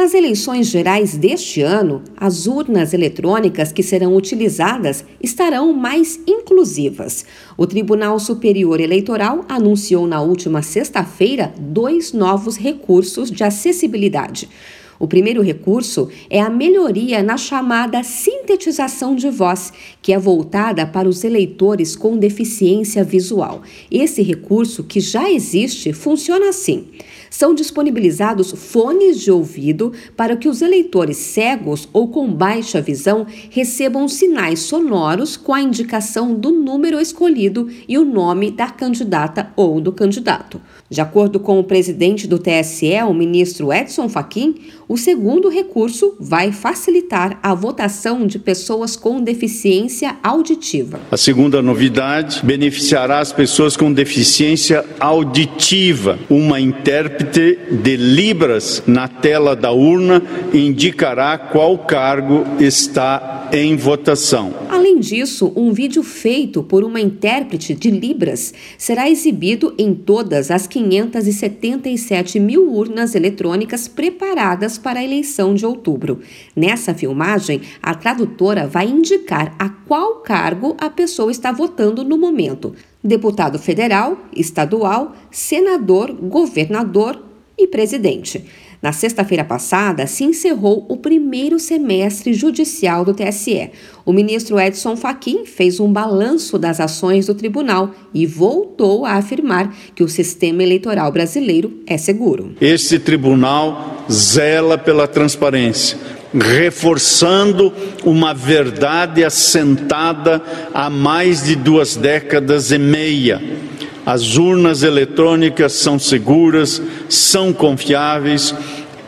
Nas eleições gerais deste ano, as urnas eletrônicas que serão utilizadas estarão mais inclusivas. O Tribunal Superior Eleitoral anunciou na última sexta-feira dois novos recursos de acessibilidade. O primeiro recurso é a melhoria na chamada sintetização de voz, que é voltada para os eleitores com deficiência visual. Esse recurso, que já existe, funciona assim. São disponibilizados fones de ouvido para que os eleitores cegos ou com baixa visão recebam sinais sonoros com a indicação do número escolhido e o nome da candidata ou do candidato. De acordo com o presidente do TSE, o ministro Edson Fachin, o segundo recurso vai facilitar a votação de pessoas com deficiência auditiva. A segunda novidade beneficiará as pessoas com deficiência auditiva. Uma intérprete de Libras na tela da urna indicará qual cargo está em votação. Além disso, um vídeo feito por uma intérprete de Libras será exibido em todas as 577 mil urnas eletrônicas preparadas para a eleição de outubro. Nessa filmagem, a tradutora vai indicar a qual cargo a pessoa está votando no momento: deputado federal, estadual, senador, governador e presidente. Na sexta-feira passada, se encerrou o primeiro semestre judicial do TSE. O ministro Edson Fachin fez um balanço das ações do tribunal e voltou a afirmar que o sistema eleitoral brasileiro é seguro. Este tribunal zela pela transparência, reforçando uma verdade assentada há mais de duas décadas e meia as urnas eletrônicas são seguras, são confiáveis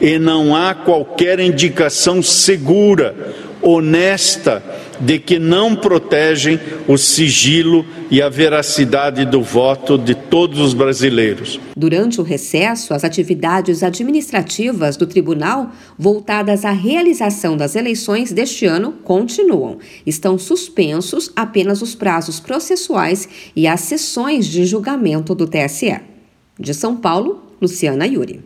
e não há qualquer indicação segura, honesta, de que não protegem o sigilo e a veracidade do voto de todos os brasileiros. Durante o recesso, as atividades administrativas do tribunal voltadas à realização das eleições deste ano continuam. Estão suspensos apenas os prazos processuais e as sessões de julgamento do TSE. De São Paulo, Luciana Yuri.